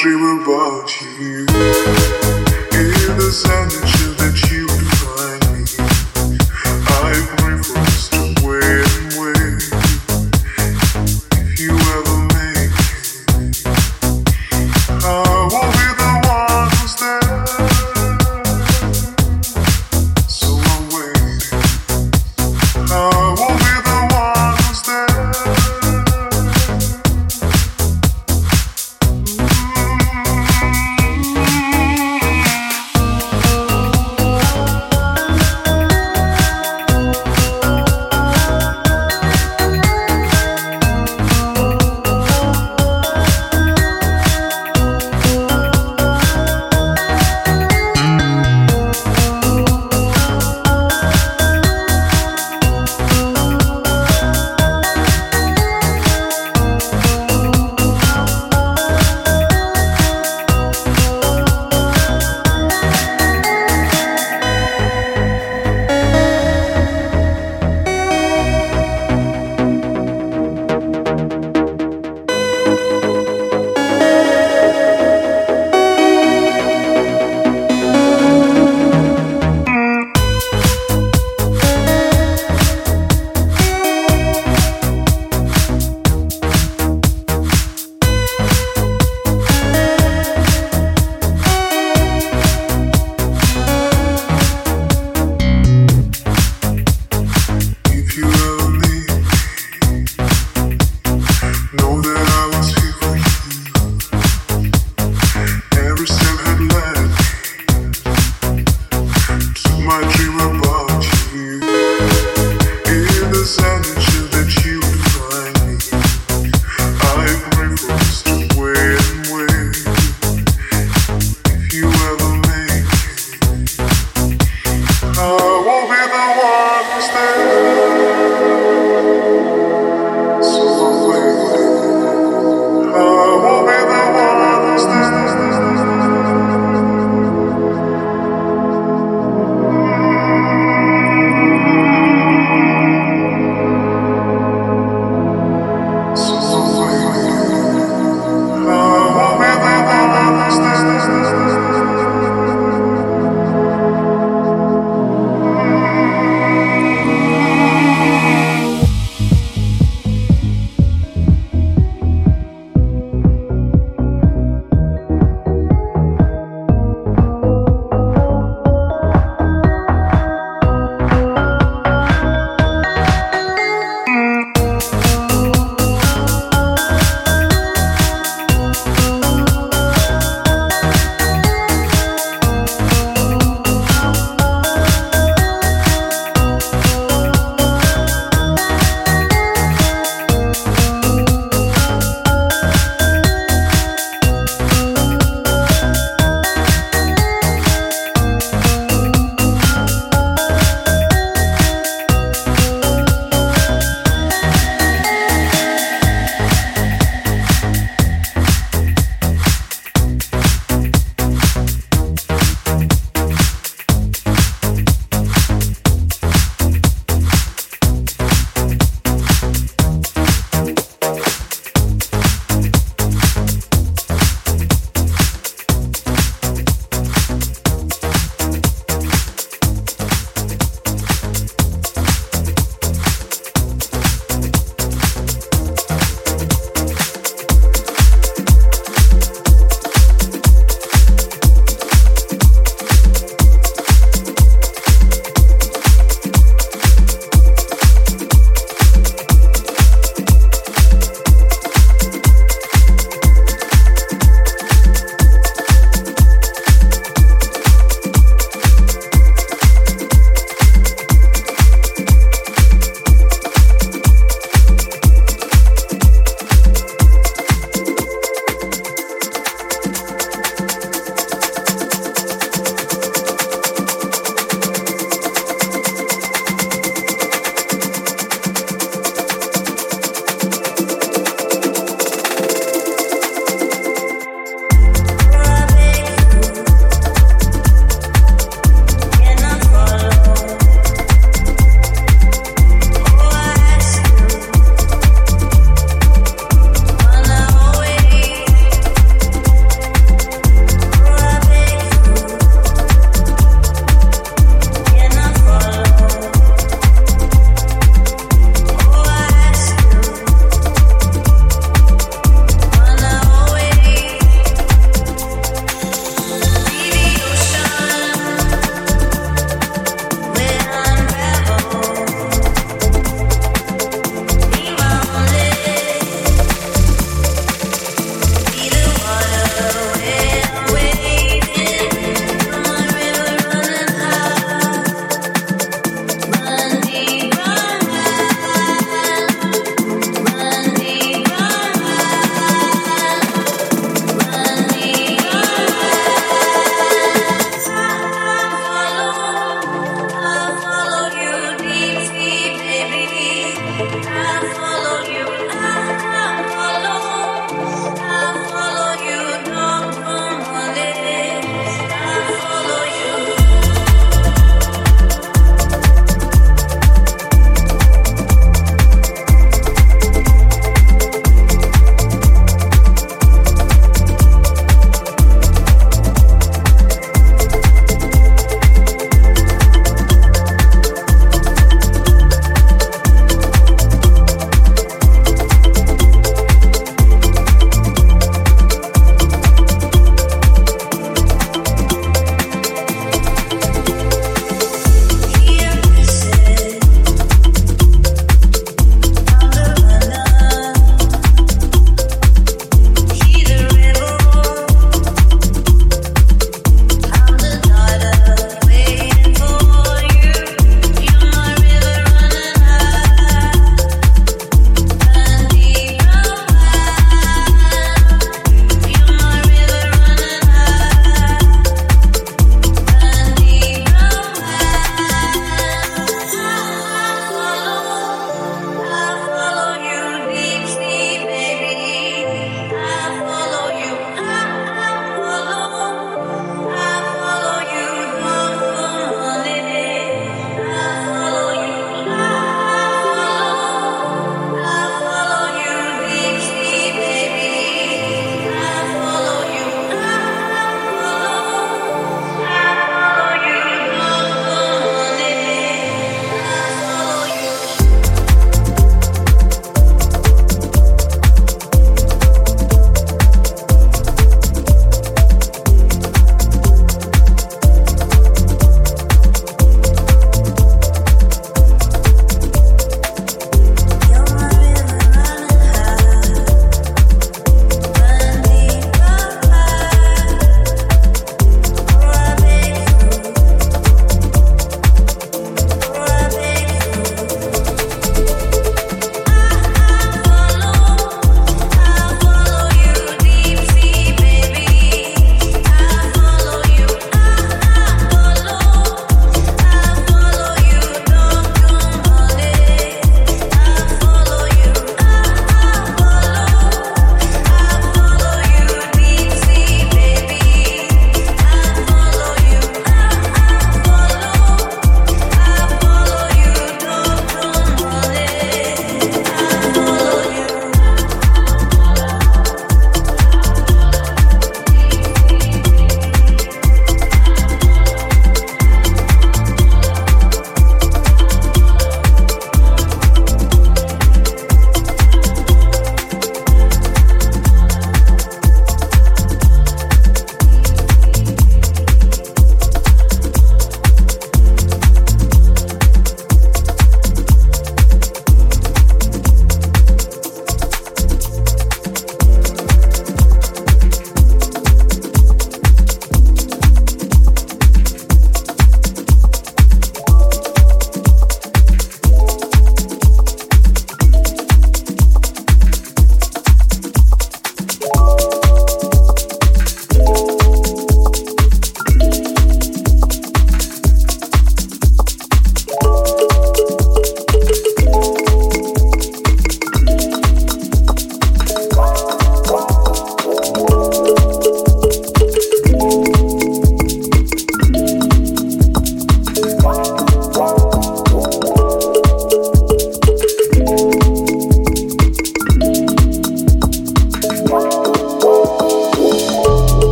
dream about you.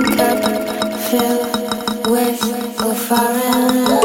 cup filled with a.